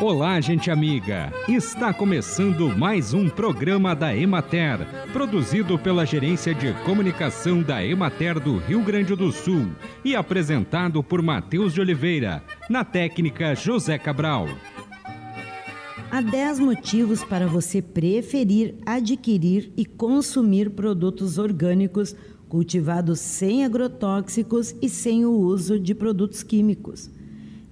Olá, gente amiga! Está começando mais um programa da Emater, produzido pela Gerência de Comunicação da Emater do Rio Grande do Sul e apresentado por Matheus de Oliveira, na técnica José Cabral. Há 10 motivos para você preferir adquirir e consumir produtos orgânicos cultivados sem agrotóxicos e sem o uso de produtos químicos.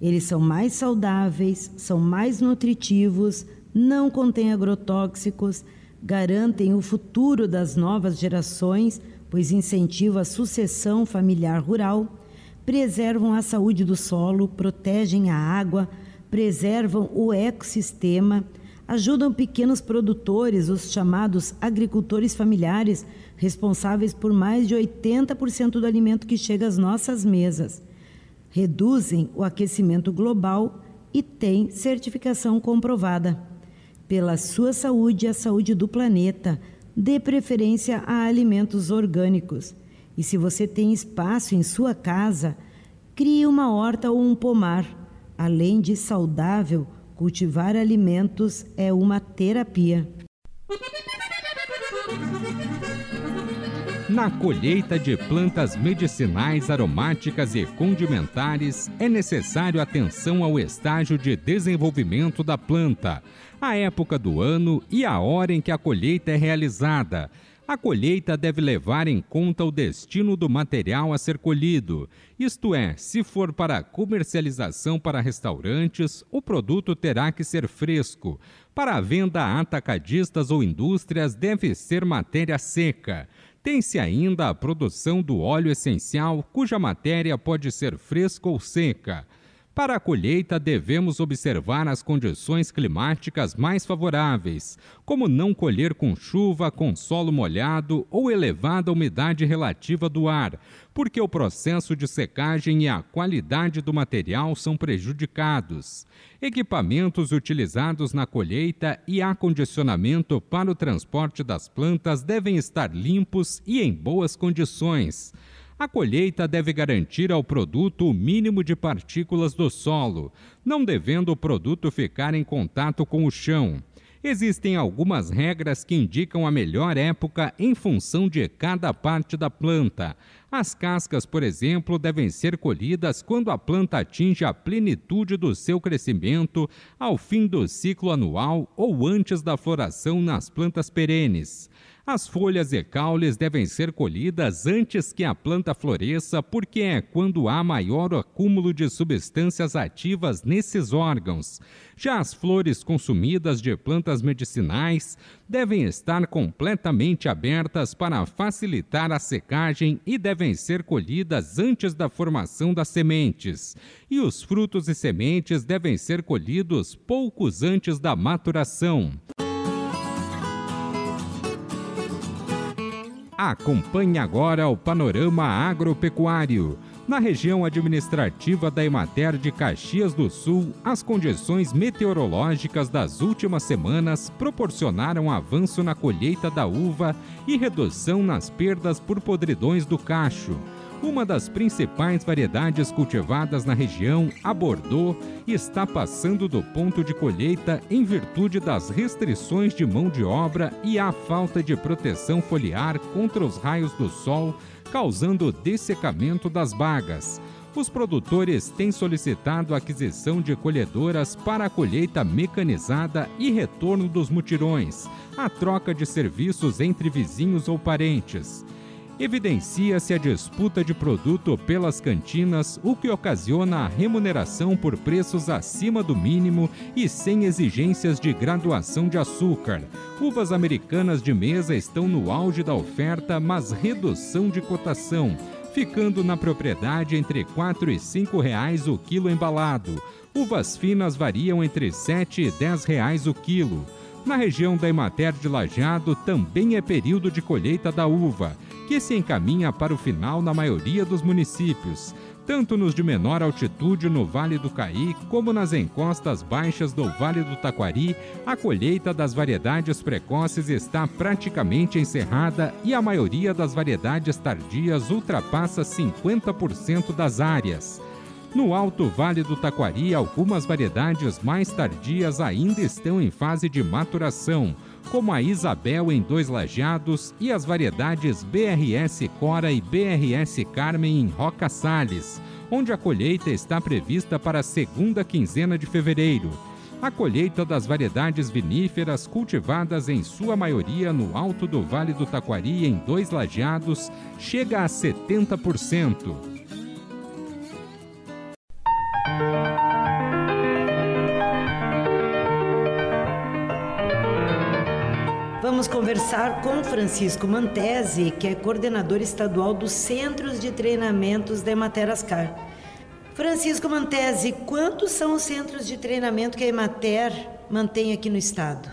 Eles são mais saudáveis, são mais nutritivos, não contêm agrotóxicos, garantem o futuro das novas gerações, pois incentivam a sucessão familiar rural, preservam a saúde do solo, protegem a água, preservam o ecossistema, ajudam pequenos produtores, os chamados agricultores familiares, responsáveis por mais de 80% do alimento que chega às nossas mesas reduzem o aquecimento global e têm certificação comprovada. Pela sua saúde e a saúde do planeta, dê preferência a alimentos orgânicos. E se você tem espaço em sua casa, crie uma horta ou um pomar. Além de saudável, cultivar alimentos é uma terapia. Na colheita de plantas medicinais, aromáticas e condimentares, é necessário atenção ao estágio de desenvolvimento da planta, a época do ano e a hora em que a colheita é realizada. A colheita deve levar em conta o destino do material a ser colhido, isto é, se for para comercialização para restaurantes, o produto terá que ser fresco. Para a venda a atacadistas ou indústrias, deve ser matéria seca. Tem-se ainda a produção do óleo essencial, cuja matéria pode ser fresca ou seca. Para a colheita, devemos observar as condições climáticas mais favoráveis, como não colher com chuva, com solo molhado ou elevada umidade relativa do ar, porque o processo de secagem e a qualidade do material são prejudicados. Equipamentos utilizados na colheita e acondicionamento para o transporte das plantas devem estar limpos e em boas condições. A colheita deve garantir ao produto o mínimo de partículas do solo, não devendo o produto ficar em contato com o chão. Existem algumas regras que indicam a melhor época em função de cada parte da planta. As cascas, por exemplo, devem ser colhidas quando a planta atinge a plenitude do seu crescimento, ao fim do ciclo anual ou antes da floração nas plantas perenes. As folhas e caules devem ser colhidas antes que a planta floresça, porque é quando há maior acúmulo de substâncias ativas nesses órgãos. Já as flores consumidas de plantas medicinais devem estar completamente abertas para facilitar a secagem e devem ser colhidas antes da formação das sementes. E os frutos e sementes devem ser colhidos poucos antes da maturação. Acompanhe agora o panorama agropecuário. Na região administrativa da Emater de Caxias do Sul, as condições meteorológicas das últimas semanas proporcionaram avanço na colheita da uva e redução nas perdas por podridões do cacho. Uma das principais variedades cultivadas na região, a Bordeaux, está passando do ponto de colheita em virtude das restrições de mão de obra e a falta de proteção foliar contra os raios do sol, causando o dessecamento das bagas. Os produtores têm solicitado a aquisição de colhedoras para a colheita mecanizada e retorno dos mutirões, a troca de serviços entre vizinhos ou parentes evidencia-se a disputa de produto pelas cantinas, o que ocasiona a remuneração por preços acima do mínimo e sem exigências de graduação de açúcar. Uvas americanas de mesa estão no auge da oferta, mas redução de cotação, ficando na propriedade entre R$ 4 e 5 reais o quilo embalado. Uvas finas variam entre R$ 7 e 10 reais o quilo. Na região da Emater de Lajeado também é período de colheita da uva que se encaminha para o final na maioria dos municípios, tanto nos de menor altitude no Vale do Caí, como nas encostas baixas do Vale do Taquari, a colheita das variedades precoces está praticamente encerrada e a maioria das variedades tardias ultrapassa 50% das áreas. No Alto Vale do Taquari, algumas variedades mais tardias ainda estão em fase de maturação, como a Isabel em Dois Lajeados e as variedades BRS Cora e BRS Carmen em Roca Salles, onde a colheita está prevista para a segunda quinzena de fevereiro. A colheita das variedades viníferas cultivadas em sua maioria no alto do Vale do Taquari em Dois Lajeados chega a 70%. Conversar com Francisco Mantese, que é coordenador estadual dos Centros de Treinamentos da Emater Francisco Mantese, quantos são os centros de treinamento que a Emater mantém aqui no estado?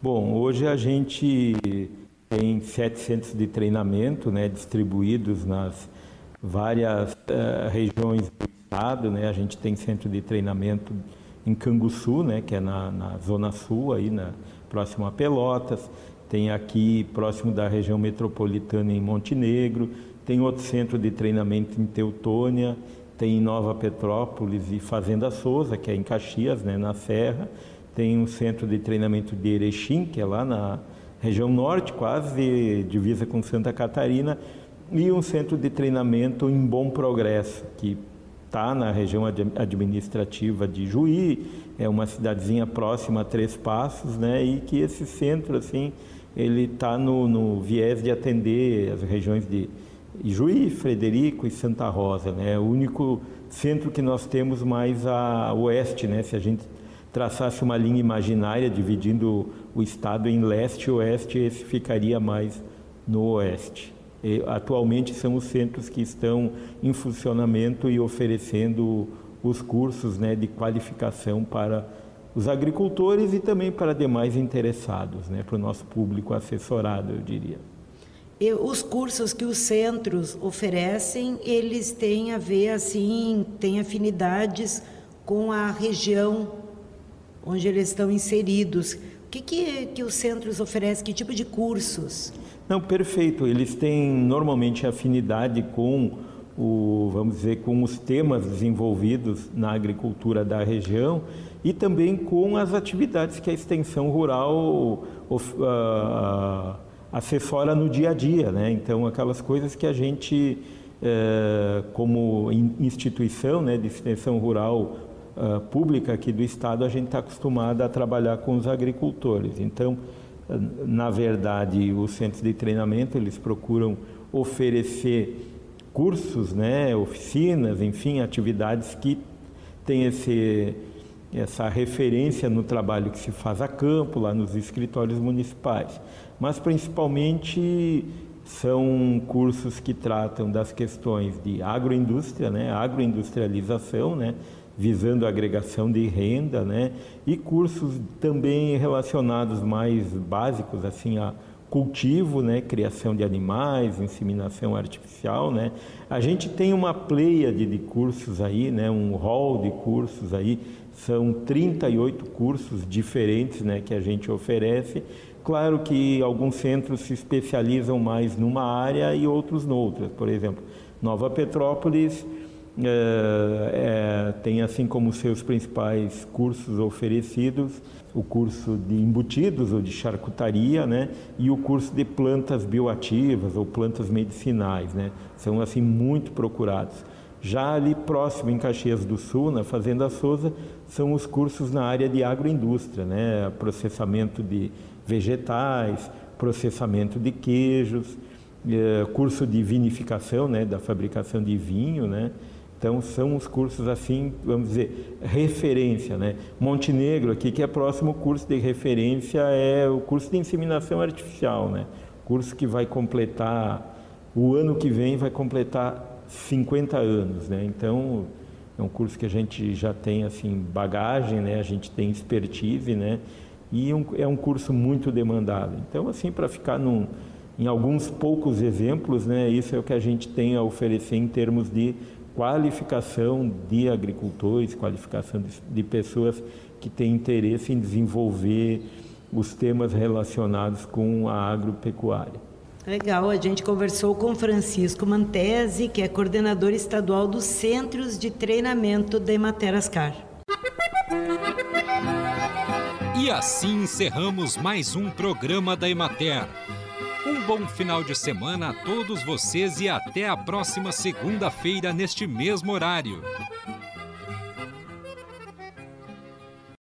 Bom, hoje a gente tem sete centros de treinamento né, distribuídos nas várias uh, regiões do estado. Né? A gente tem centro de treinamento em Canguçu, né, que é na, na zona sul, aí na, próximo a Pelotas, tem aqui próximo da região metropolitana em Montenegro, tem outro centro de treinamento em Teutônia, tem em Nova Petrópolis e Fazenda Souza, que é em Caxias, né, na Serra, tem um centro de treinamento de Erechim, que é lá na região norte, quase divisa com Santa Catarina, e um centro de treinamento em Bom Progresso, que está na região administrativa de Juí, é uma cidadezinha próxima a Três Passos, né? E que esse centro, assim, ele está no, no, viés de atender as regiões de Juí, Frederico e Santa Rosa, né? O único centro que nós temos mais a oeste, né? Se a gente traçasse uma linha imaginária dividindo o estado em leste e oeste, esse ficaria mais no oeste. E, atualmente são os centros que estão em funcionamento e oferecendo os cursos né, de qualificação para os agricultores e também para demais interessados, né, para o nosso público assessorado, eu diria. E os cursos que os centros oferecem, eles têm a ver, assim, têm afinidades com a região onde eles estão inseridos. O que, que, que os centros oferecem? Que tipo de cursos? Não, perfeito. Eles têm normalmente afinidade com o, vamos dizer, com os temas desenvolvidos na agricultura da região e também com as atividades que a extensão rural uh, assessora no dia a dia, né? Então, aquelas coisas que a gente, uh, como instituição né, de extensão rural uh, pública aqui do Estado, a gente está acostumado a trabalhar com os agricultores. Então, na verdade, os centros de treinamento, eles procuram oferecer cursos, né, oficinas, enfim, atividades que têm esse, essa referência no trabalho que se faz a campo, lá nos escritórios municipais. Mas, principalmente, são cursos que tratam das questões de agroindústria, né, agroindustrialização, né, visando a agregação de renda, né? E cursos também relacionados mais básicos assim a cultivo, né, criação de animais, inseminação artificial, né? A gente tem uma pleiade de cursos aí, né, um hall de cursos aí, são 38 cursos diferentes, né, que a gente oferece. Claro que alguns centros se especializam mais numa área e outros noutra. Por exemplo, Nova Petrópolis é, é, tem assim como seus principais cursos oferecidos o curso de embutidos ou de charcutaria, né, e o curso de plantas bioativas ou plantas medicinais, né, são assim muito procurados. Já ali próximo em Caxias do Sul, na Fazenda Souza, são os cursos na área de agroindústria, né, processamento de vegetais, processamento de queijos, é, curso de vinificação, né, da fabricação de vinho, né, então são os cursos assim, vamos dizer, referência, né? Montenegro aqui que é próximo curso de referência é o curso de inseminação artificial, né? Curso que vai completar o ano que vem vai completar 50 anos, né? Então é um curso que a gente já tem assim bagagem, né? A gente tem expertise, né? E um, é um curso muito demandado. Então assim para ficar num, em alguns poucos exemplos, né? Isso é o que a gente tem a oferecer em termos de qualificação de agricultores, qualificação de, de pessoas que têm interesse em desenvolver os temas relacionados com a agropecuária. Legal, a gente conversou com Francisco Mantese, que é coordenador estadual dos Centros de Treinamento da Emater Ascar. E assim encerramos mais um programa da Emater. Bom final de semana a todos vocês e até a próxima segunda-feira neste mesmo horário.